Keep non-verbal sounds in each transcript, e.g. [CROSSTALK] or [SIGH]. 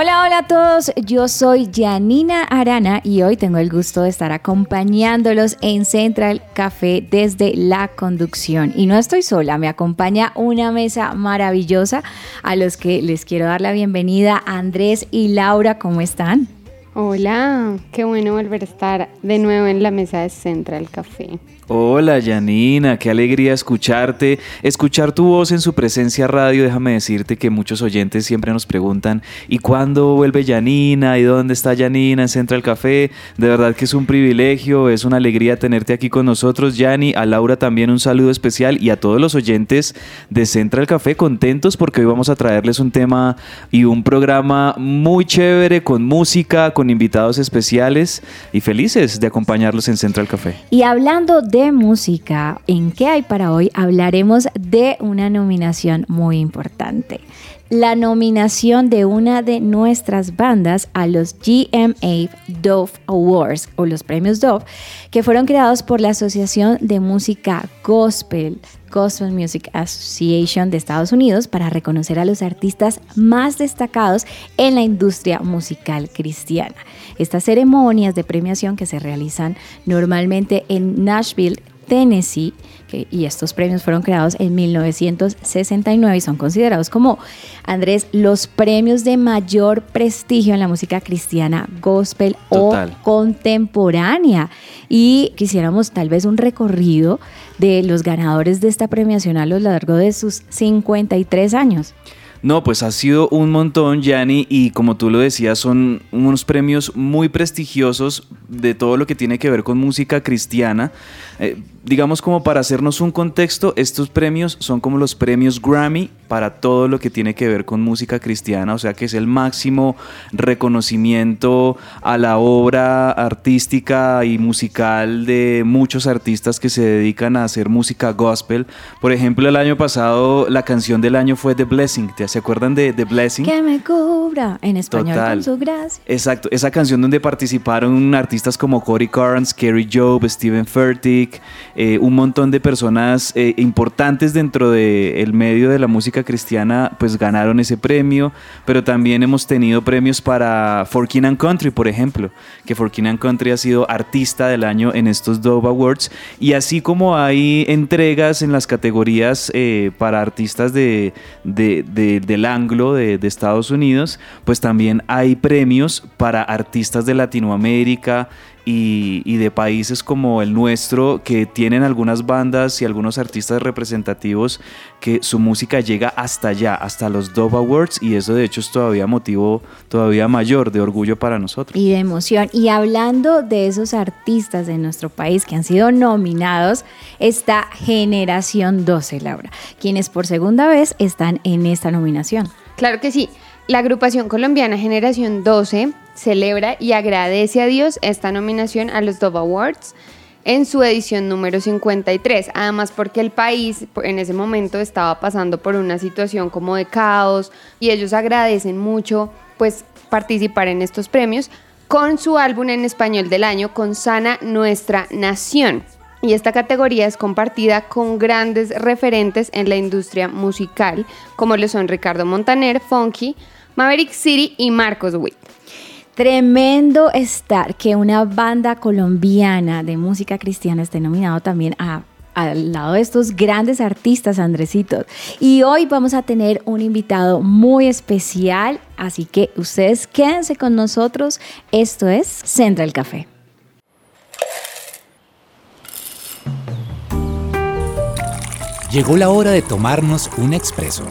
Hola, hola a todos, yo soy Janina Arana y hoy tengo el gusto de estar acompañándolos en Central Café desde la conducción. Y no estoy sola, me acompaña una mesa maravillosa a los que les quiero dar la bienvenida, Andrés y Laura, ¿cómo están? Hola, qué bueno volver a estar de nuevo en la mesa de Central Café. Hola Janina, qué alegría escucharte, escuchar tu voz en su presencia radio. Déjame decirte que muchos oyentes siempre nos preguntan, ¿y cuándo vuelve Janina? ¿Y dónde está Janina en Central Café? De verdad que es un privilegio, es una alegría tenerte aquí con nosotros, Jani. A Laura también un saludo especial y a todos los oyentes de Central Café contentos porque hoy vamos a traerles un tema y un programa muy chévere con música, con invitados especiales y felices de acompañarlos en Central Café. Y hablando de música, ¿en qué hay para hoy? Hablaremos de una nominación muy importante. La nominación de una de nuestras bandas a los GMA Dove Awards o los premios Dove, que fueron creados por la Asociación de Música Gospel, Gospel Music Association de Estados Unidos, para reconocer a los artistas más destacados en la industria musical cristiana. Estas ceremonias de premiación que se realizan normalmente en Nashville, Tennessee, que- y estos premios fueron creados en 1969 y son considerados como, Andrés, los premios de mayor prestigio en la música cristiana, gospel Total. o contemporánea. Y quisiéramos tal vez un recorrido de los ganadores de esta premiación a lo largo de sus 53 años. No, pues ha sido un montón, Yanni, y como tú lo decías, son unos premios muy prestigiosos de todo lo que tiene que ver con música cristiana. Eh, digamos como para hacernos un contexto, estos premios son como los premios Grammy para todo lo que tiene que ver con música cristiana, o sea que es el máximo reconocimiento a la obra artística y musical de muchos artistas que se dedican a hacer música gospel. Por ejemplo, el año pasado la canción del año fue The Blessing, ¿te se acuerdan de The Blessing? Que me cubra en español Total. con su gracia. Exacto, esa canción donde participaron artistas como Cory Carnes, Kerry Job, Steven Furtick, eh, un montón de personas eh, importantes dentro del medio de la música cristiana, pues ganaron ese premio, pero también hemos tenido premios para For King and Country, por ejemplo, que For King and Country ha sido artista del año en estos Dove Awards, y así como hay entregas en las categorías eh, para artistas de, de- de- del anglo de, de Estados Unidos, pues también hay premios para artistas de Latinoamérica y, y de países como el nuestro que tienen algunas bandas y algunos artistas representativos que su música llega hasta allá, hasta los Dove Awards y eso de hecho es todavía motivo todavía mayor de orgullo para nosotros. Y de emoción. Y hablando de esos artistas de nuestro país que han sido nominados, está Generación 12, Laura, quienes por segunda vez están en esta nominación. Claro que sí. La agrupación colombiana Generación 12 celebra y agradece a Dios esta nominación a los Dove Awards en su edición número 53. Además porque el país en ese momento estaba pasando por una situación como de caos y ellos agradecen mucho pues participar en estos premios con su álbum en español del año con Sana Nuestra Nación. Y esta categoría es compartida con grandes referentes en la industria musical, como lo son Ricardo Montaner, Funky, Maverick City y Marcos Witt. Tremendo estar que una banda colombiana de música cristiana esté nominado también a al lado de estos grandes artistas, Andresitos. Y hoy vamos a tener un invitado muy especial, así que ustedes quédense con nosotros. Esto es Central Café. Llegó la hora de tomarnos un expreso.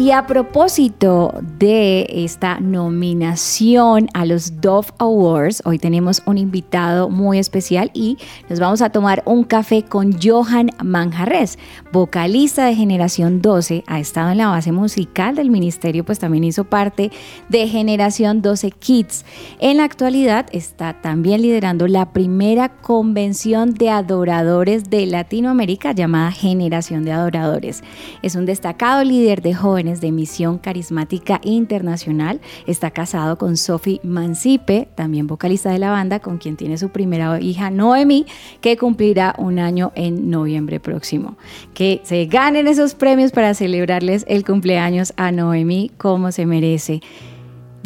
Y a propósito de esta nominación a los Dove Awards, hoy tenemos un invitado muy especial y nos vamos a tomar un café con Johan Manjarres, vocalista de Generación 12, ha estado en la base musical del ministerio, pues también hizo parte de Generación 12 Kids. En la actualidad está también liderando la primera convención de adoradores de Latinoamérica llamada Generación de Adoradores. Es un destacado líder de jóvenes de Misión Carismática Internacional. Está casado con Sophie Mancipe, también vocalista de la banda, con quien tiene su primera hija Noemi, que cumplirá un año en noviembre próximo. Que se ganen esos premios para celebrarles el cumpleaños a Noemi como se merece.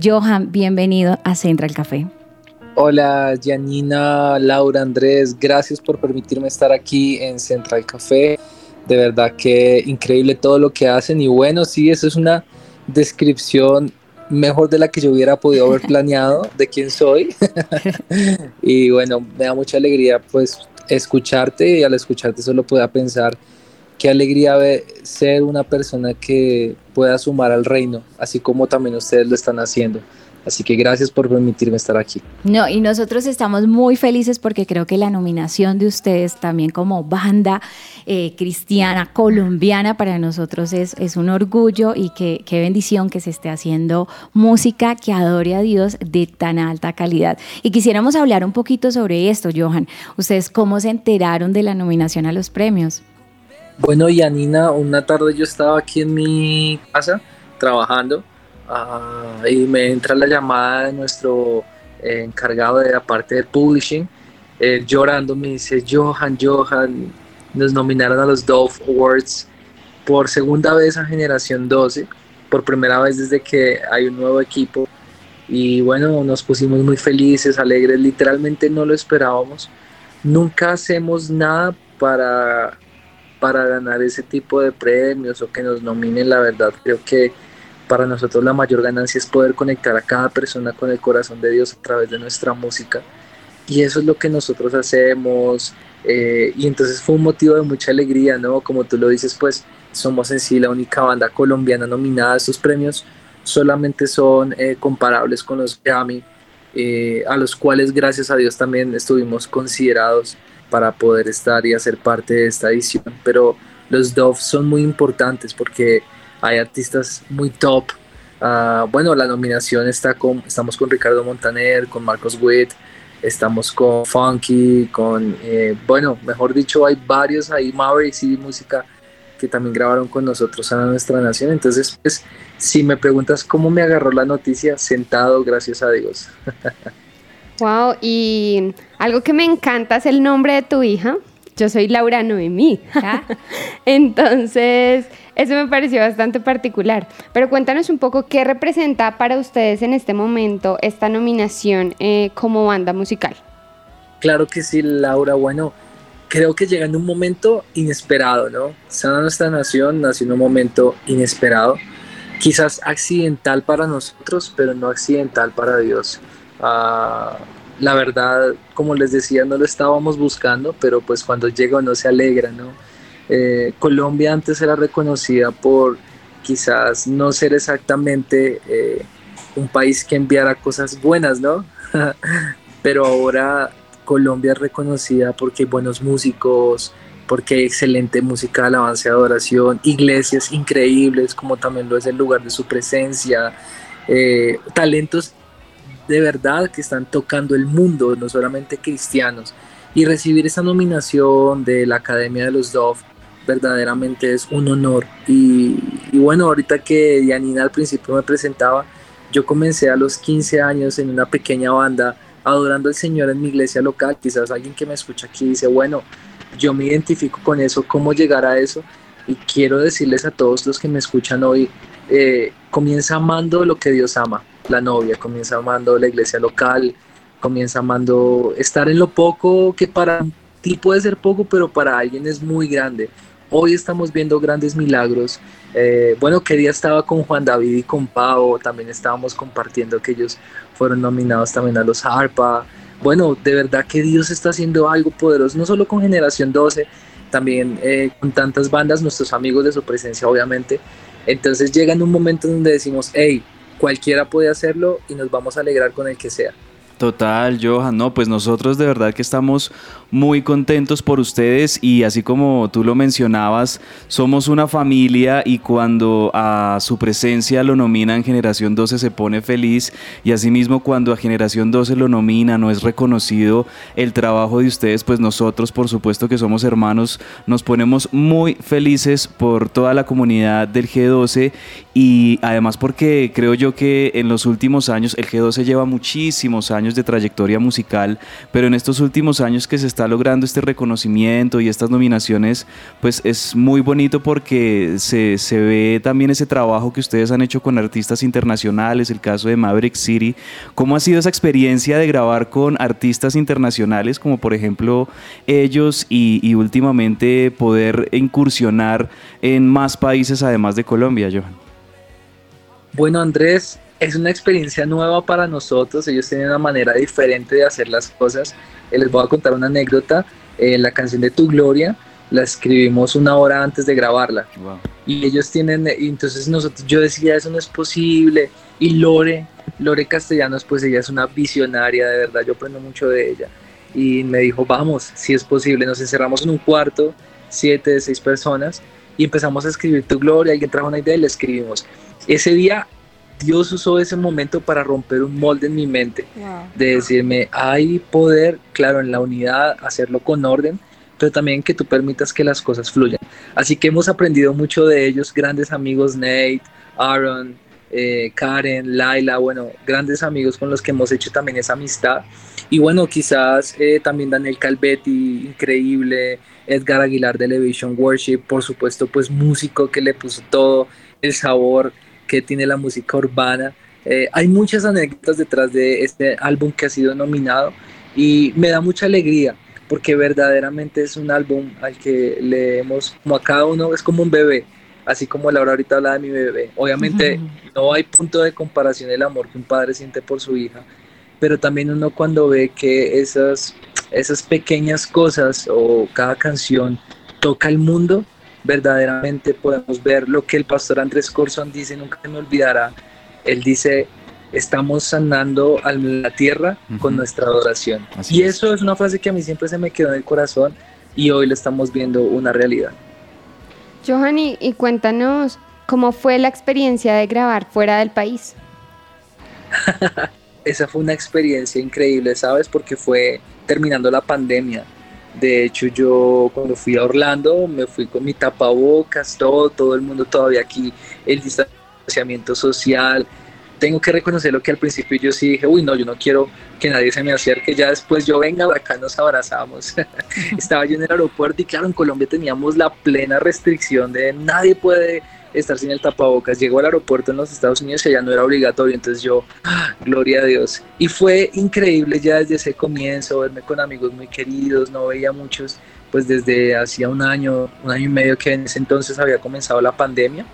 Johan, bienvenido a Central Café. Hola, Janina, Laura, Andrés, gracias por permitirme estar aquí en Central Café de verdad que increíble todo lo que hacen y bueno, sí, eso es una descripción mejor de la que yo hubiera podido haber [LAUGHS] planeado de quién soy. [LAUGHS] [LAUGHS] y bueno, me da mucha alegría pues escucharte y al escucharte solo pueda pensar qué alegría ser una persona que pueda sumar al reino, así como también ustedes lo están haciendo. Así que gracias por permitirme estar aquí. No, y nosotros estamos muy felices porque creo que la nominación de ustedes también como banda eh, cristiana colombiana para nosotros es, es un orgullo y que, qué bendición que se esté haciendo música que adore a Dios de tan alta calidad. Y quisiéramos hablar un poquito sobre esto, Johan. ¿Ustedes cómo se enteraron de la nominación a los premios? Bueno, Yanina, una tarde yo estaba aquí en mi casa trabajando Ah, y me entra la llamada de nuestro eh, encargado de la parte de publishing, llorando me dice, Johan, Johan, nos nominaron a los Dove Awards por segunda vez a Generación 12, por primera vez desde que hay un nuevo equipo. Y bueno, nos pusimos muy felices, alegres, literalmente no lo esperábamos. Nunca hacemos nada para, para ganar ese tipo de premios o que nos nominen, la verdad. Creo que para nosotros la mayor ganancia es poder conectar a cada persona con el corazón de Dios a través de nuestra música. Y eso es lo que nosotros hacemos. Eh, y entonces fue un motivo de mucha alegría, ¿no? Como tú lo dices, pues somos en sí la única banda colombiana nominada a estos premios. Solamente son eh, comparables con los Grammy, eh, a los cuales gracias a Dios también estuvimos considerados para poder estar y hacer parte de esta edición. Pero los Dove son muy importantes porque hay artistas muy top. Ah, bueno, la nominación está con, estamos con Ricardo Montaner, con Marcos Witt, estamos con Funky, con, eh, bueno, mejor dicho, hay varios ahí, Mavericks y música que también grabaron con nosotros a nuestra nación. Entonces, pues, si me preguntas cómo me agarró la noticia, sentado, gracias a Dios. [LAUGHS] wow, y algo que me encanta es el nombre de tu hija. Yo soy Laura Noemí. [LAUGHS] Entonces, eso me pareció bastante particular. Pero cuéntanos un poco qué representa para ustedes en este momento esta nominación eh, como banda musical. Claro que sí, Laura. Bueno, creo que llega en un momento inesperado, ¿no? Sana Nuestra Nación nació en un momento inesperado, quizás accidental para nosotros, pero no accidental para Dios. Ah, la verdad, como les decía, no lo estábamos buscando, pero pues cuando llega uno se alegra, ¿no? Eh, Colombia antes era reconocida por quizás no ser exactamente eh, un país que enviara cosas buenas, ¿no? [LAUGHS] Pero ahora Colombia es reconocida porque hay buenos músicos, porque hay excelente música de alabanza y adoración, iglesias increíbles, como también lo es el lugar de su presencia, eh, talentos de verdad que están tocando el mundo, no solamente cristianos. Y recibir esa nominación de la Academia de los Dove verdaderamente es un honor. Y, bueno, ahorita que Dianina al principio me presentaba, yo comencé a los 15 años en una pequeña banda adorando al Señor en mi iglesia local. Quizás alguien que me escucha aquí dice, bueno, yo me identifico con eso, ¿cómo llegar a eso? Y quiero decirles a todos los que me escuchan hoy, eh, comienza amando lo que Dios ama. La novia comienza amando la iglesia local, comienza amando estar en lo poco que para ti puede ser poco, pero para alguien es muy grande. Hoy estamos viendo grandes milagros. Eh, bueno, que día estaba con Juan David y con Pau, también estábamos compartiendo que ellos fueron nominados también a los ARPA. Bueno, de verdad que Dios está haciendo algo poderoso, no solo con Generación 12, también eh, con tantas bandas, nuestros amigos de su presencia, obviamente. Entonces llega en un momento donde decimos, hey, cualquiera puede hacerlo y nos vamos a alegrar con el que sea. Total, Johan, no, pues nosotros de verdad que estamos muy contentos por ustedes y así como tú lo mencionabas, somos una familia y cuando a su presencia lo nominan Generación 12 se pone feliz y asimismo cuando a Generación 12 lo nomina no es reconocido el trabajo de ustedes, pues nosotros por supuesto que somos hermanos, nos ponemos muy felices por toda la comunidad del G12 y además porque creo yo que en los últimos años, el G12 lleva muchísimos años de trayectoria musical, pero en estos últimos años que se está logrando este reconocimiento y estas nominaciones, pues es muy bonito porque se, se, ve también ese trabajo que ustedes han hecho con artistas internacionales, el caso de Maverick City. ¿Cómo ha sido esa experiencia de grabar con artistas internacionales como por ejemplo ellos y, y últimamente poder incursionar en más países además de Colombia, Johan? Bueno, Andrés, es una experiencia nueva para nosotros. Ellos tienen una manera diferente de hacer las cosas. Eh, les voy a contar una anécdota. Eh, la canción de Tu Gloria la escribimos una hora antes de grabarla. Y ellos tienen, y entonces nosotros, yo decía, eso no es posible. Y Lore, Lore Castellanos, pues ella es una visionaria, de verdad, yo aprendo mucho de ella. Y me dijo, vamos, si es posible. Nos encerramos en un cuarto, siete de seis personas, y empezamos a escribir Tu Gloria. Alguien trajo una idea y la escribimos. Ese día Dios usó ese momento para romper un molde en mi mente, de decirme, hay poder, claro, en la unidad, hacerlo con orden, pero también que tú permitas que las cosas fluyan. Así que hemos aprendido mucho de ellos, grandes amigos, Nate, Aaron, eh, Karen, Laila, bueno, grandes amigos con los que hemos hecho también esa amistad. Y bueno, quizás eh, también Daniel Calvetti, increíble, Edgar Aguilar de Elevation Worship, por supuesto, pues músico que le puso todo el sabor que tiene la música urbana. Eh, hay muchas anécdotas detrás de este álbum que ha sido nominado y me da mucha alegría porque verdaderamente es un álbum al que le hemos, como a cada uno, es como un bebé, así como Laura ahorita habla de mi bebé. Obviamente no hay punto de comparación el amor que un padre siente por su hija, pero también uno cuando ve que esas, esas pequeñas cosas o cada canción toca el mundo, verdaderamente podemos ver lo que el pastor Andrés Corson dice, nunca me olvidará. Él dice, estamos sanando a la tierra con nuestra adoración. y eso es una frase que a mí siempre se me quedó en el corazón y hoy lo estamos viendo una realidad. Johanny, y cuéntanos cómo fue la experiencia de grabar fuera del país. [LAUGHS] Esa fue una experiencia increíble, ¿sabes? Porque fue terminando la pandemia de hecho, yo cuando fui a Orlando me fui con mi tapabocas, todo, todo el mundo todavía aquí, el distanciamiento social. Tengo que reconocer lo que al principio yo sí dije, uy, no, yo no quiero que nadie se me acerque, ya después yo venga, acá nos abrazamos. [LAUGHS] Estaba yo en el aeropuerto y claro, en Colombia teníamos la plena restricción de nadie puede estar sin el tapabocas. Llegó al aeropuerto en los Estados Unidos y allá no era obligatorio, entonces yo, ¡ah! gloria a Dios. Y fue increíble ya desde ese comienzo, verme con amigos muy queridos, no veía muchos, pues desde hacía un año, un año y medio que en ese entonces había comenzado la pandemia.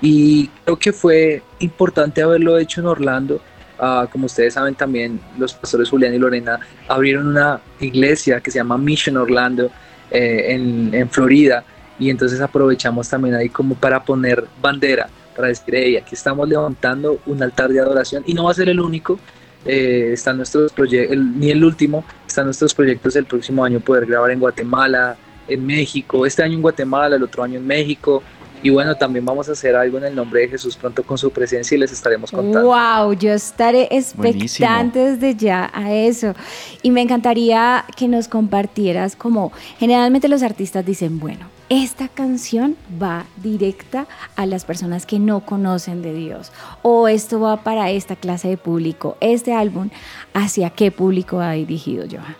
Y creo que fue importante haberlo hecho en Orlando. Uh, como ustedes saben también, los pastores Julián y Lorena abrieron una iglesia que se llama Mission Orlando eh, en, en Florida y entonces aprovechamos también ahí como para poner bandera, para decir, hey, aquí estamos levantando un altar de adoración y no va a ser el único, eh, están nuestros proyectos, ni el último, están nuestros proyectos el próximo año poder grabar en Guatemala, en México, este año en Guatemala, el otro año en México, y bueno, también vamos a hacer algo en el nombre de Jesús pronto con su presencia y les estaremos contando. ¡Wow! Yo estaré expectante desde ya a eso. Y me encantaría que nos compartieras como generalmente los artistas dicen, bueno, esta canción va directa a las personas que no conocen de Dios o esto va para esta clase de público. Este álbum, ¿hacia qué público va dirigido, Johan?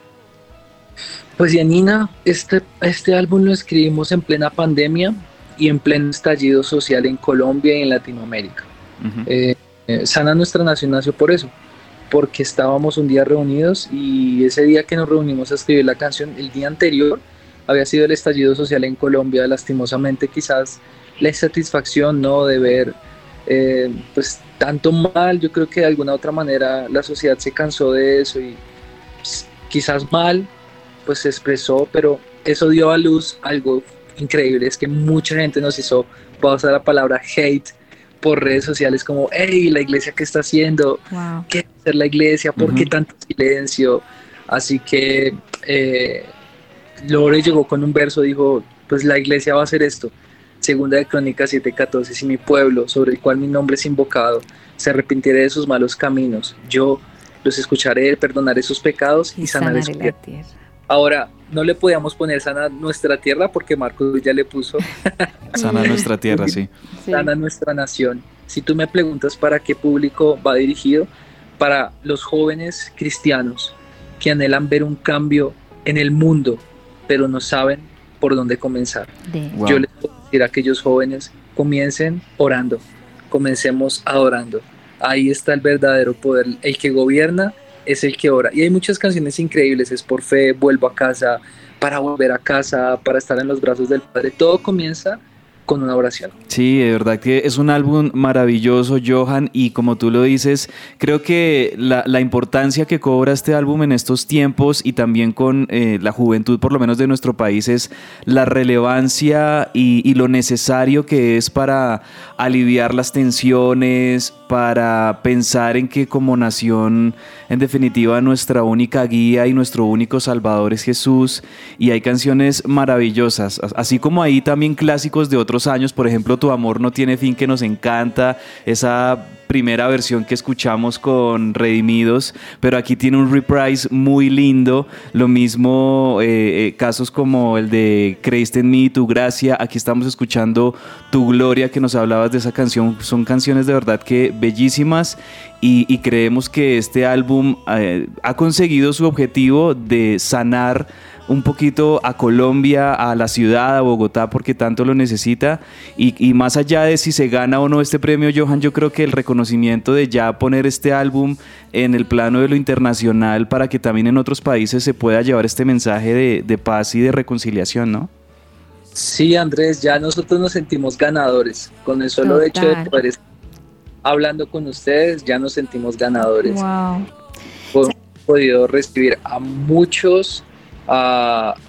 Pues Yanina, este, este álbum lo escribimos en plena pandemia y en pleno estallido social en Colombia y en Latinoamérica. Eh, eh, Sana Nuestra Nación nació por eso, porque estábamos un día reunidos y ese día que nos reunimos a escribir la canción, el día anterior había sido el estallido social en Colombia, lastimosamente quizás la insatisfacción ¿no? de ver eh, pues tanto mal, yo creo que de alguna otra manera la sociedad se cansó de eso y pues, quizás mal pues se expresó, pero eso dio a luz algo increíble, es que mucha gente nos hizo pasa la palabra hate por redes sociales como, hey, la iglesia qué está haciendo, Wow. qué hacer la iglesia, por qué tanto silencio. Así que eh, Lore llegó con un verso, dijo, pues la iglesia va a hacer esto. Segunda de Crónicas 7:14, si mi pueblo, sobre el cual mi nombre es invocado, se arrepintiere de sus malos caminos, yo los escucharé, perdonaré sus pecados y, Y sanaré sanaré su la tierra. tierra. Ahora, no le podíamos poner sana nuestra tierra porque Marcos ya le puso [LAUGHS] Sana nuestra tierra, sí. Sí. sana nuestra nación. Si tú me preguntas para qué público va dirigido, para los jóvenes cristianos que anhelan ver un cambio en el mundo, pero no saben por dónde comenzar. Wow. Yo les puedo decir a aquellos jóvenes, comiencen orando, comencemos adorando. Ahí está el verdadero poder. El que gobierna es el que ora. Y hay muchas canciones increíbles, es por fe, vuelvo a casa, para volver a casa, para estar en los brazos del Padre. Todo comienza con una oración. Sí, de verdad que es un álbum maravilloso, Johan, y como tú lo dices, creo que la, importancia que cobra este álbum en estos tiempos y también con eh, la juventud, por lo menos de nuestro país, es la relevancia y, y lo necesario que es para aliviar las tensiones, para pensar en que como nación, en definitiva, nuestra única guía y nuestro único salvador es Jesús, y hay canciones maravillosas, as- así como hay también clásicos de otros años, por ejemplo, Tu amor no tiene fin que nos encanta, esa primera versión que escuchamos con Redimidos, pero aquí tiene un reprise muy lindo, lo mismo eh, eh, casos como el de Creíste en mí, Tu gracia, aquí estamos escuchando Tu gloria que nos hablabas de esa canción, son canciones de verdad que bellísimas y, y creemos que este álbum eh, ha conseguido su objetivo de sanar un poquito a Colombia, a la ciudad, a Bogotá, porque tanto lo necesita. Y, y más allá de si se gana o no este premio, Johan, yo creo que el reconocimiento de ya poner este álbum en el plano de lo internacional para que también en otros países se pueda llevar este mensaje de, de paz y de reconciliación, ¿no? Sí, Andrés, ya nosotros nos sentimos ganadores. Con el solo Total. hecho de poder estar hablando con ustedes, ya nos sentimos ganadores. Wow. Hemos podido recibir a muchos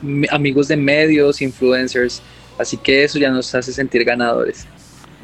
mi- amigos de medios, influencers, así que eso ya nos hace sentir ganadores.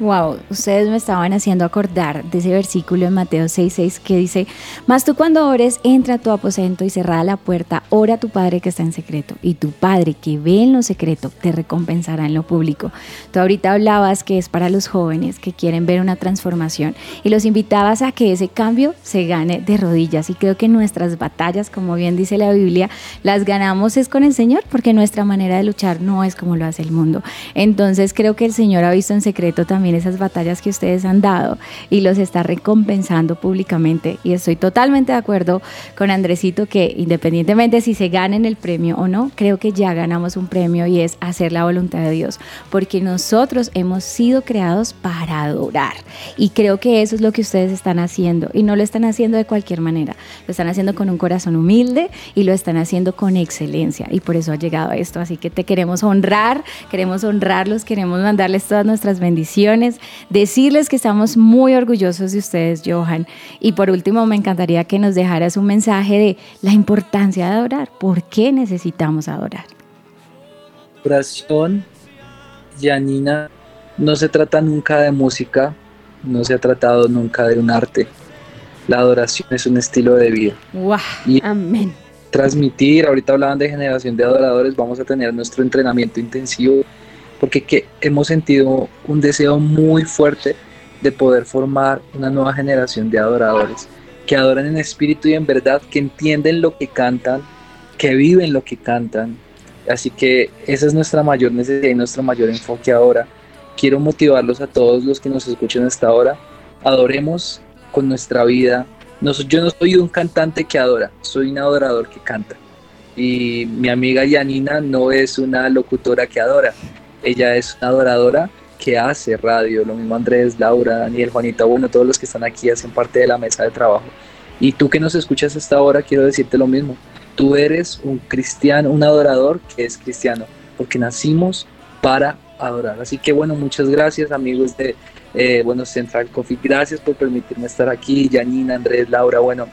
Wow, ustedes me estaban haciendo acordar de ese versículo en Mateo 6:6 que dice, Mas tú cuando ores, entra a tu aposento y cerrada la puerta, ora a tu Padre que está en secreto, y tu Padre que ve en lo secreto te recompensará en lo público. Tú ahorita hablabas que es para los jóvenes que quieren ver una transformación y los invitabas a que ese cambio se gane de rodillas y creo que nuestras batallas, como bien dice la Biblia, las ganamos es con el Señor porque nuestra manera de luchar no es como lo hace el mundo. Entonces creo que el Señor ha visto en secreto también esas batallas que ustedes han dado y los está recompensando públicamente. Y estoy totalmente de acuerdo con Andresito que independientemente si se ganen el premio o no, creo que ya ganamos un premio y es hacer la voluntad de Dios, porque nosotros hemos sido creados para adorar. Y creo que eso es lo que ustedes están haciendo y no lo están haciendo de cualquier manera, lo están haciendo con un corazón humilde y lo están haciendo con excelencia y por eso ha llegado esto. Así que te queremos honrar, queremos honrarlos, queremos mandarles todas nuestras bendiciones, decirles que estamos muy orgullosos de ustedes, Johan. Y por último, me encantaría que nos dejaras un mensaje de la importancia de adorar, por qué necesitamos adorar. Oración, Janina, no se trata nunca de música, no se ha tratado nunca de un arte. La adoración es un estilo de vida. ¡Wow! Y Amén. transmitir, ahorita hablaban de generación de adoradores, vamos a tener nuestro entrenamiento intensivo, porque que hemos sentido un deseo muy fuerte de poder formar una nueva generación de adoradores, que adoran en espíritu y en verdad, que entienden lo que cantan, que viven lo que cantan. Así que esa es nuestra mayor necesidad y nuestro mayor enfoque ahora. Quiero motivarlos a todos los que nos escuchen hasta ahora. Adoremos con nuestra vida, yo no soy un cantante que adora, soy un adorador que canta. Y mi amiga Yanina no es una locutora que adora, ella es una adoradora que hace radio. Lo mismo Andrés, Laura, Daniel, Juanita, bueno, todos los que están aquí hacen parte de la mesa de trabajo. Y tú que nos escuchas hasta ahora, quiero decirte lo mismo. Tú eres un cristiano, un adorador que es cristiano, porque nacimos para adorar. Así que bueno, muchas gracias amigos de eh, bueno, Central Coffee. Gracias por permitirme estar aquí. Janina, Andrés, Laura, bueno,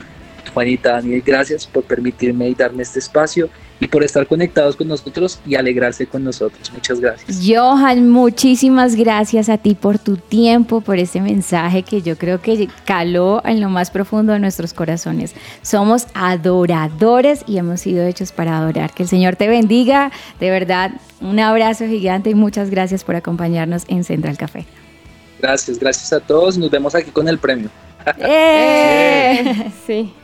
Juanita, Daniel, gracias por permitirme y darme este espacio y por estar conectados con nosotros y alegrarse con nosotros. Muchas gracias. Johan, muchísimas gracias a ti por tu tiempo, por este mensaje que yo creo que caló en lo más profundo de nuestros corazones. Somos adoradores y hemos sido hechos para adorar. Que el Señor te bendiga. De verdad, un abrazo gigante y muchas gracias por acompañarnos en Central Café. Gracias, gracias a todos. Nos vemos aquí con el premio. ¡Eh! Sí. [LAUGHS]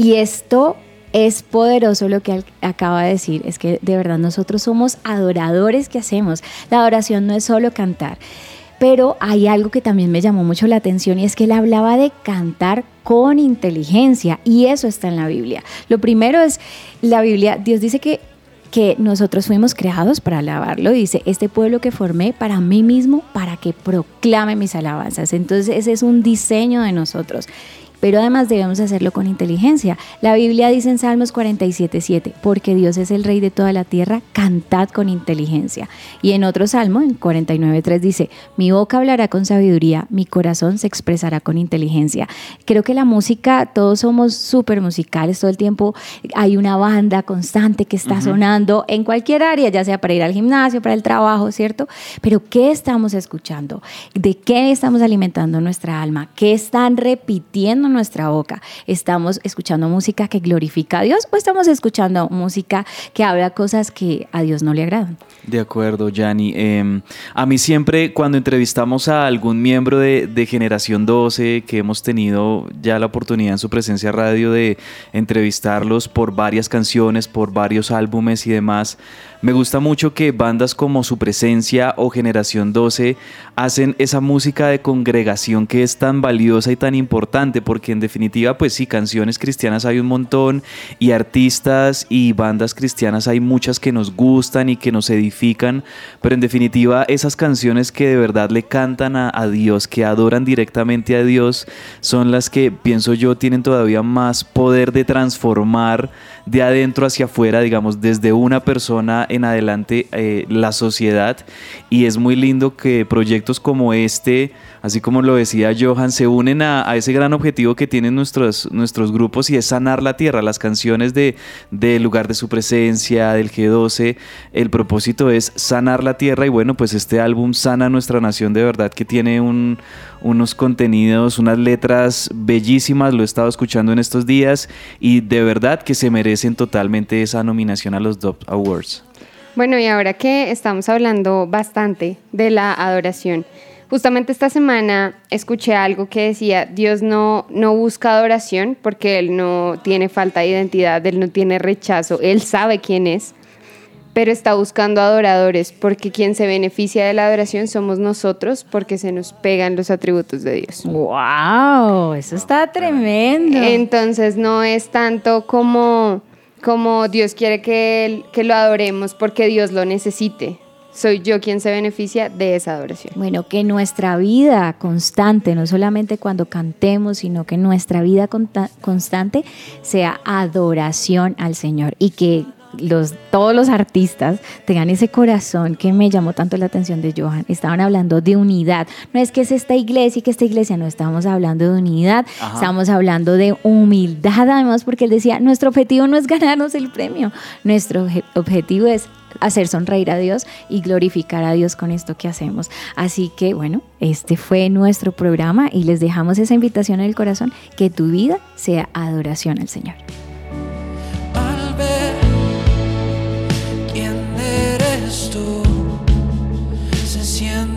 Y esto es poderoso lo que acaba de decir, es que de verdad nosotros somos adoradores que hacemos. La adoración no es solo cantar, pero hay algo que también me llamó mucho la atención y es que él hablaba de cantar con inteligencia y eso está en la Biblia. Lo primero es, la Biblia, Dios dice que que nosotros fuimos creados para alabarlo. Dice, este pueblo que formé para mí mismo, para que proclame mis alabanzas. Entonces ese es un diseño de nosotros. Pero además debemos hacerlo con inteligencia. La Biblia dice en Salmos 47.7, porque Dios es el rey de toda la tierra, cantad con inteligencia. Y en otro salmo, en 49.3 dice, mi boca hablará con sabiduría, mi corazón se expresará con inteligencia. Creo que la música, todos somos súper musicales, todo el tiempo hay una banda constante que está sonando en cualquier área, ya sea para ir al gimnasio, para el trabajo, ¿cierto? Pero ¿qué estamos escuchando? ¿De qué estamos alimentando nuestra alma? ¿Qué están repitiendo nuestra boca? ¿Estamos escuchando música que glorifica a Dios o estamos escuchando música que habla cosas que a Dios no le agradan? De acuerdo, Yanni. Em, a mí siempre cuando entrevistamos a algún miembro de, de Generación 12, que hemos tenido ya la oportunidad en su presencia radio de entrevistarlos por varias canciones, por varios álbumes y demás, me gusta mucho que bandas como Su Presencia o Generación 12 hacen esa música de congregación que es tan valiosa y tan importante, porque en definitiva, pues sí, canciones cristianas hay un montón y artistas y bandas cristianas hay muchas que nos gustan y que nos edifican, pero en definitiva esas canciones que de verdad le cantan a, a Dios, que adoran directamente a Dios, son las que pienso yo tienen todavía más poder de transformar de adentro hacia afuera, digamos, desde una persona en adelante eh, la sociedad. Y es muy lindo que proyectos como este, así como lo decía Johan, se unen a, ese gran objetivo que tienen nuestros, nuestros grupos y es sanar la tierra. Las canciones de, del lugar de su presencia, del G12, el propósito es sanar la tierra y bueno, pues este álbum sana nuestra nación de verdad que tiene un, unos contenidos, unas letras bellísimas, lo he estado escuchando en estos días y de verdad que se merecen totalmente esa nominación a los Dove Awards. Bueno, y ahora que estamos hablando bastante de la adoración, justamente esta semana escuché algo que decía, Dios no, no busca adoración porque Él no tiene falta de identidad, Él no tiene rechazo, Él sabe quién es, pero está buscando adoradores porque quien se beneficia de la adoración somos nosotros porque se nos pegan los atributos de Dios. ¡Wow! Eso está tremendo. Entonces no es tanto como, como Dios quiere que, que lo adoremos porque Dios lo necesite. Soy yo quien se beneficia de esa adoración. Bueno, que nuestra vida constante, no solamente cuando cantemos, sino que nuestra vida constante sea adoración al Señor y que los, todos los artistas tengan ese corazón que me llamó tanto la atención de Johan. Estaban hablando de unidad. No es que es esta iglesia y que esta iglesia no estamos hablando de unidad, Ajá. estamos hablando de humildad además porque él decía, nuestro objetivo no es ganarnos el premio, nuestro obje- objetivo es hacer sonreír a Dios y glorificar a Dios con esto que hacemos. Así que bueno, este fue nuestro programa y les dejamos esa invitación en el corazón, que tu vida sea adoración al Señor.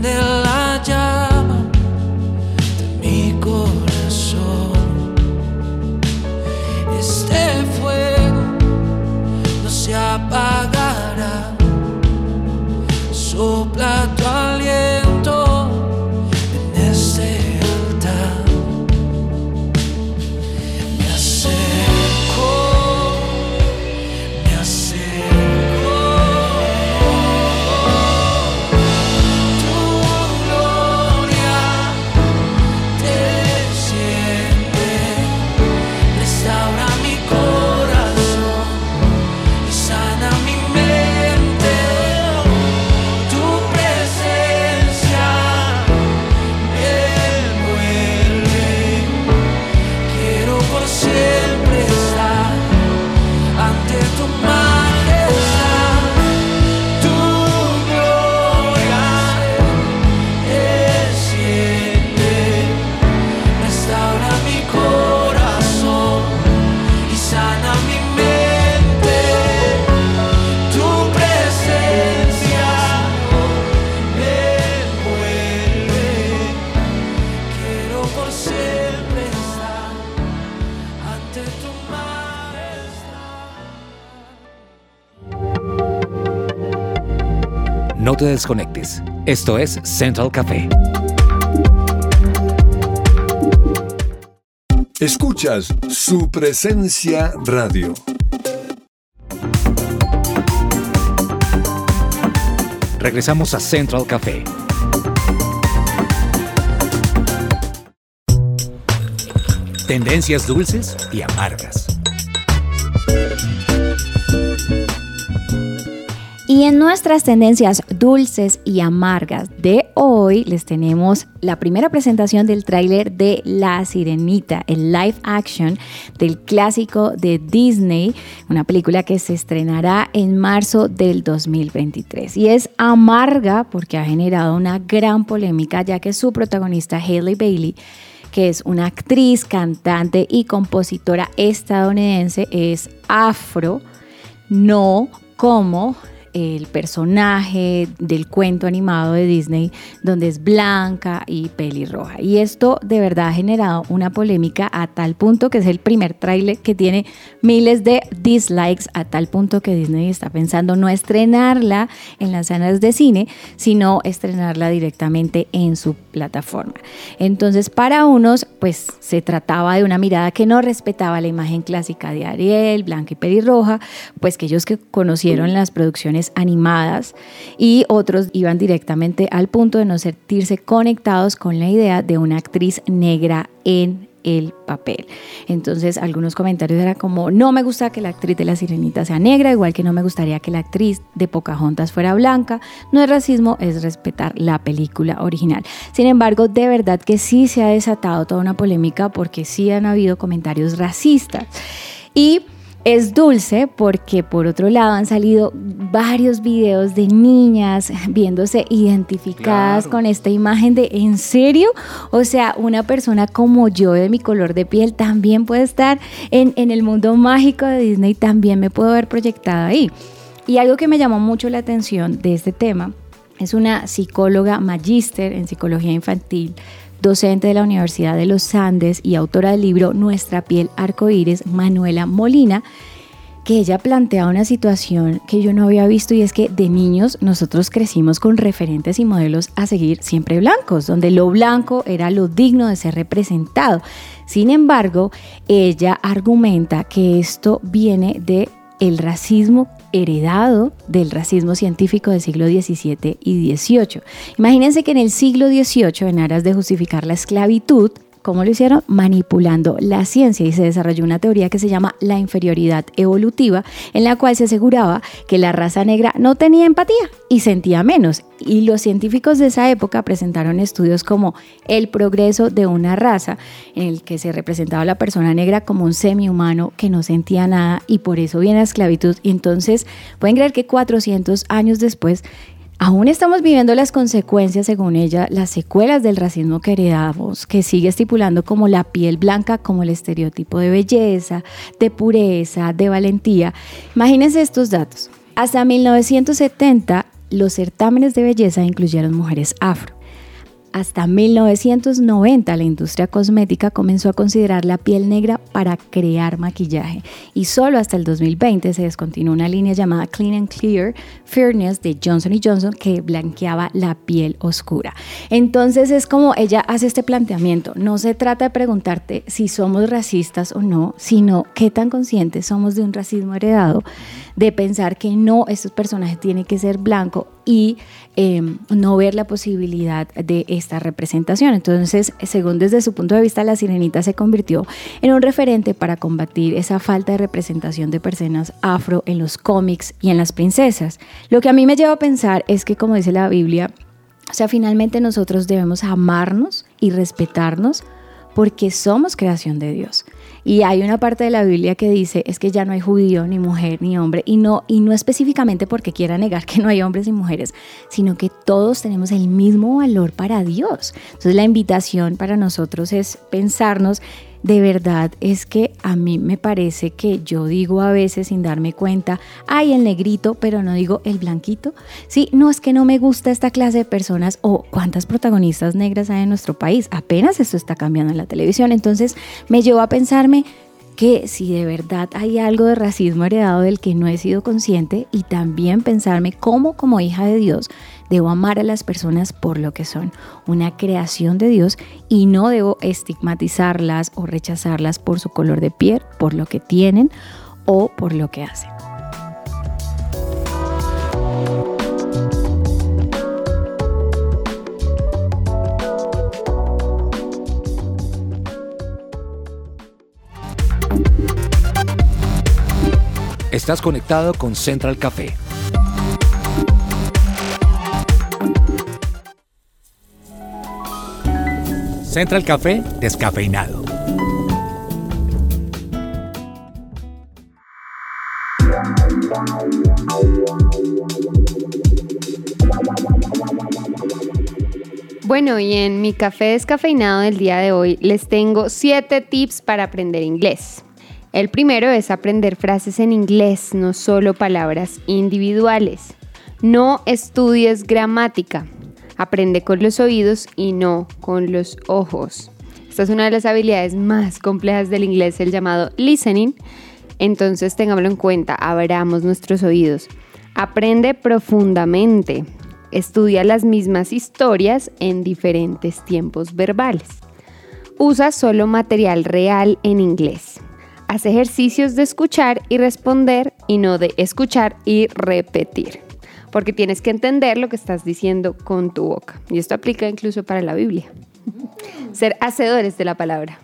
Enciende la llama de mi corazón. Este fuego no se apagará. Te desconectes. Esto es Central Café. Escuchas su presencia radio. Regresamos a Central Café. Tendencias dulces y amargas. Y en nuestras tendencias dulces y amargas de hoy les tenemos la primera presentación del tráiler de La Sirenita, el live action del clásico de Disney, una película que se estrenará en marzo del 2023. Y es amarga porque ha generado una gran polémica ya que su protagonista Haley Bailey que es una actriz, cantante y compositora estadounidense, es afro, no como el personaje del cuento animado de Disney, donde es blanca y pelirroja. Y esto de verdad ha generado una polémica a tal punto que es el primer tráiler que tiene miles de dislikes, a tal punto que Disney está pensando no estrenarla en las salas de cine, sino estrenarla directamente en su plataforma. Entonces, para unos, pues se trataba de una mirada que no respetaba la imagen clásica de Ariel, blanca y pelirroja, pues que ellos que conocieron las producciones animadas y otros iban directamente al punto de no sentirse conectados con la idea de una actriz negra en el papel. Entonces algunos comentarios eran como, no me gusta que la actriz de La Sirenita sea negra, igual que no me gustaría que la actriz de Pocahontas fuera blanca. No es racismo, es respetar la película original. Sin embargo, de verdad que sí se ha desatado toda una polémica porque sí han habido comentarios racistas. Y es dulce porque por otro lado han salido varios videos de niñas viéndose identificadas con esta imagen de ¿en serio? O sea, una persona como yo de mi color de piel también puede estar en, en el mundo mágico de Disney, también me puedo ver proyectada ahí. Y algo que me llamó mucho la atención de este tema es una psicóloga magíster en psicología infantil docente de la Universidad de los Andes y autora del libro Nuestra piel arcoíris, Manuela Molina, que ella plantea una situación que yo no había visto y es que de niños nosotros crecimos con referentes y modelos a seguir siempre blancos, donde lo blanco era lo digno de ser representado. Sin embargo, ella argumenta que esto viene de el racismo heredado del racismo científico del siglo XVII y XVIII. Imagínense que en el siglo XVIII, en aras de justificar la esclavitud, ¿Cómo lo hicieron? Manipulando la ciencia y se desarrolló una teoría que se llama la inferioridad evolutiva, en la cual se aseguraba que la raza negra no tenía empatía y sentía menos. Y los científicos de esa época presentaron estudios como el progreso de una raza, en el que se representaba a la persona negra como un semi-humano que no sentía nada y por eso viene la esclavitud. Y entonces pueden creer que 400 años después Aún estamos viviendo las consecuencias, según ella, las secuelas del racismo que heredamos, que sigue estipulando como la piel blanca como el estereotipo de belleza, de pureza, de valentía. Imagínense estos datos. Hasta 1970, los certámenes de belleza incluyeron mujeres afro. Hasta 1990 la industria cosmética comenzó a considerar la piel negra para crear maquillaje y solo hasta el 2020 se descontinuó una línea llamada Clean and Clear Fairness de Johnson Johnson que blanqueaba la piel oscura. Entonces es como ella hace este planteamiento, no se trata de preguntarte si somos racistas o no, sino qué tan conscientes somos de un racismo heredado, de pensar que no, estos personajes tienen que ser blanco y em, no ver la posibilidad de esta representación. Entonces, según desde su punto de vista, la sirenita se convirtió en un referente para combatir esa falta de representación de personas afro en los cómics y en las princesas. Lo que a mí me lleva a pensar es que, como dice la Biblia, o sea, finalmente nosotros debemos amarnos y respetarnos porque somos creación de Dios. Y hay una parte de la Biblia que dice es que ya no hay judío, ni mujer, ni hombre, y no, y no específicamente porque quiera negar [LAUGHS] que no hay hombres y mujeres, sino que todos tenemos el mismo valor para Dios. Entonces la invitación para nosotros es pensarnos de verdad es que a mí me parece que yo digo a veces sin darme cuenta, ay, el negrito, pero no digo el blanquito. Sí, no es que no me gusta esta clase de personas o cuántas protagonistas negras hay en nuestro país. Apenas esto está cambiando en la televisión. Entonces me llevo a pensarme, que si de verdad hay algo de racismo heredado del que no he sido consciente y también pensarme cómo como hija de Dios debo amar a las personas por lo que son, una creación de Dios y no debo estigmatizarlas o rechazarlas por su color de piel, por lo que tienen o por lo que hacen. Estás conectado con Central Café. Central Café descafeinado. Bueno, y en mi café descafeinado del día de hoy les tengo 7 tips para aprender inglés. El primero es aprender frases en inglés, no solo palabras individuales. No estudies gramática. Aprende con los oídos y no con los ojos. Esta es una de las habilidades más complejas del inglés, el llamado listening. Entonces tengámoslo en cuenta, abramos nuestros oídos. Aprende profundamente. Estudia las mismas historias en diferentes tiempos verbales. Usa solo material real en inglés. Haz ejercicios de escuchar y responder y no de escuchar y repetir. Porque tienes que entender lo que estás diciendo con tu boca. Y esto aplica incluso para la Biblia. Ser hacedores de la palabra.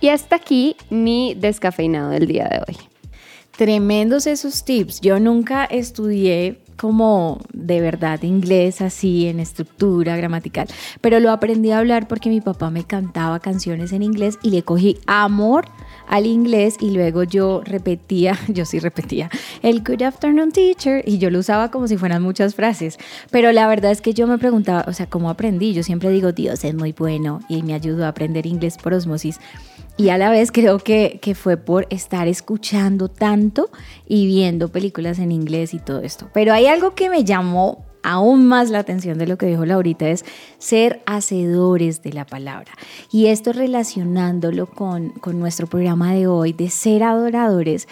Y hasta aquí mi descafeinado del día de hoy. Tremendos esos tips. Yo nunca estudié como de verdad inglés así en estructura gramatical, pero lo aprendí a hablar porque mi papá me cantaba canciones en inglés y le cogí amor al inglés y luego yo repetía, [LAUGHS] yo sí repetía el good afternoon teacher y yo lo usaba como si fueran muchas frases, pero la verdad es que yo me preguntaba, o sea, ¿cómo aprendí? Yo siempre digo, Dios es muy bueno y me ayudó a aprender inglés por osmosis. Y a la vez creo que, fue por estar escuchando tanto y viendo películas en inglés y todo esto. Pero hay algo que me llamó aún más la atención de lo que dijo Laurita es ser hacedores de la palabra. Y esto relacionándolo con, con nuestro programa de hoy de ser adoradores,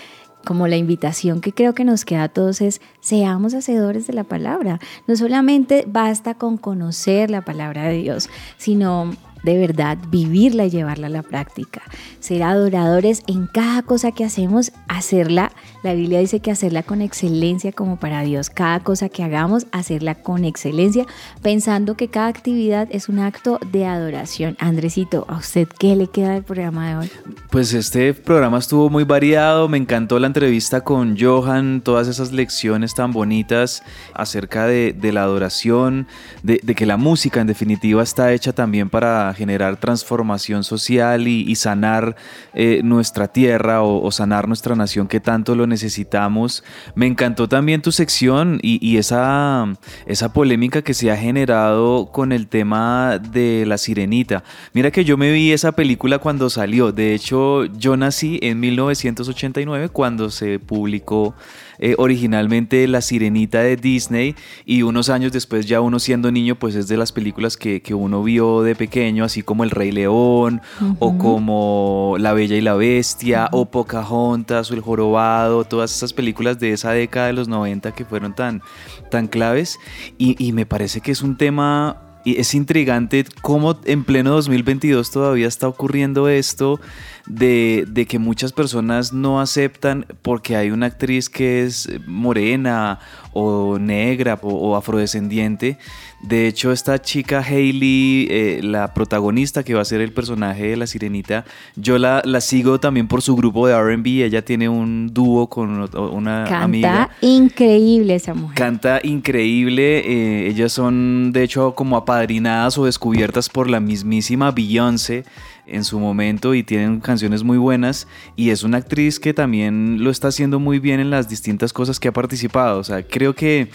como la invitación que creo que nos queda a todos es seamos hacedores de la palabra. No solamente basta con conocer la palabra de Dios, sino de verdad vivirla y llevarla a la práctica. Ser adoradores en cada cosa que hacemos, hacerla, la Biblia dice que hacerla con excelencia como para Dios. Cada cosa que hagamos, hacerla con excelencia, pensando que cada actividad es un acto de adoración. Andresito, ¿a usted qué le queda del programa de hoy? Pues este programa estuvo muy variado, me encantó la entrevista con Johan, todas esas lecciones tan bonitas acerca de, la adoración, de que la música en definitiva está hecha también para generar transformación social y, sanar eh, nuestra tierra o, sanar nuestra nación que tanto lo necesitamos. Me encantó también tu sección y, esa, esa polémica que se ha generado con el tema de la sirenita. Mira que yo me vi esa película cuando salió. De hecho, yo nací en 1989 cuando se publicó eh, originalmente La Sirenita de Disney y unos años después ya uno siendo niño pues es de las películas que, que uno vio de pequeño, así como El Rey León o como La Bella y la Bestia o Pocahontas o El Jorobado, todas esas películas de esa década de los 90 que fueron tan, tan claves. Y, y me parece que es un tema y es intrigante cómo en pleno 2022 todavía está ocurriendo esto de, que muchas personas no aceptan porque hay una actriz que es morena o negra o, afrodescendiente. De hecho, esta chica Hailey, eh, la protagonista que va a ser el personaje de la sirenita, yo la, la sigo también por su grupo de RB. Ella tiene un dúo con una amiga. Canta increíble esa mujer. Canta increíble. Eh, ellas son, de hecho, como apadrinadas o descubiertas por la mismísima Beyoncé en su momento y tienen canciones muy buenas y es una actriz que también lo está haciendo muy bien en las distintas cosas que ha participado. O sea, creo que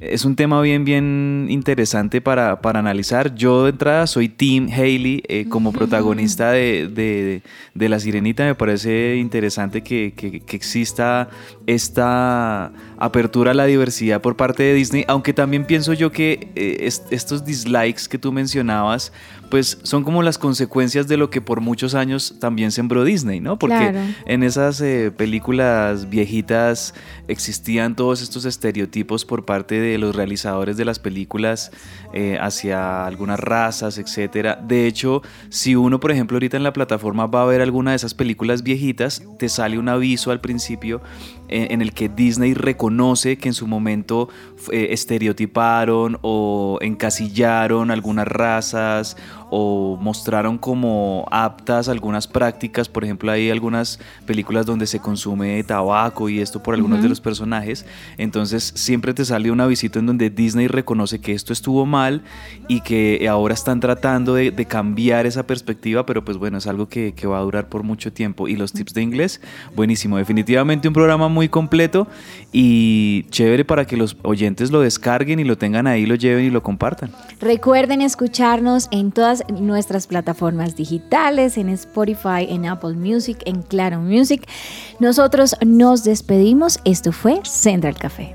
es un tema bien, bien interesante para, analizar. Yo de entrada soy Tim Haley eh, como protagonista de, La Sirenita. Me parece interesante que, que, exista esta apertura a la diversidad por parte de Disney, aunque también pienso yo que eh, est- estos dislikes que tú mencionabas, pues son como las consecuencias de lo que por muchos años también sembró Disney, ¿no? Porque Claro. en esas eh, películas viejitas existían todos estos estereotipos por parte de los realizadores de las películas eh, hacia algunas razas, etcétera. De hecho, si uno, por ejemplo, ahorita en la plataforma va a ver alguna de esas películas viejitas, te sale un aviso al principio eh, en el que Disney reconoce que en su momento estereotiparon o encasillaron algunas razas o mostraron como aptas algunas prácticas. Por ejemplo, hay algunas películas donde se consume tabaco y esto por algunos de los personajes. Entonces siempre te sale un avisito en donde Disney reconoce que esto estuvo mal y que ahora están tratando de, de cambiar esa perspectiva, pero pues bueno, es algo que, que va a durar por mucho tiempo. Y los tips de inglés, buenísimo. Definitivamente un programa muy completo y chévere para que los oyentes lo descarguen y lo tengan ahí, lo lleven y lo compartan. Recuerden escucharnos en todas nuestras plataformas digitales, en Spotify, en Apple Music, en Claro Music. Nosotros nos despedimos. Esto fue Central Café.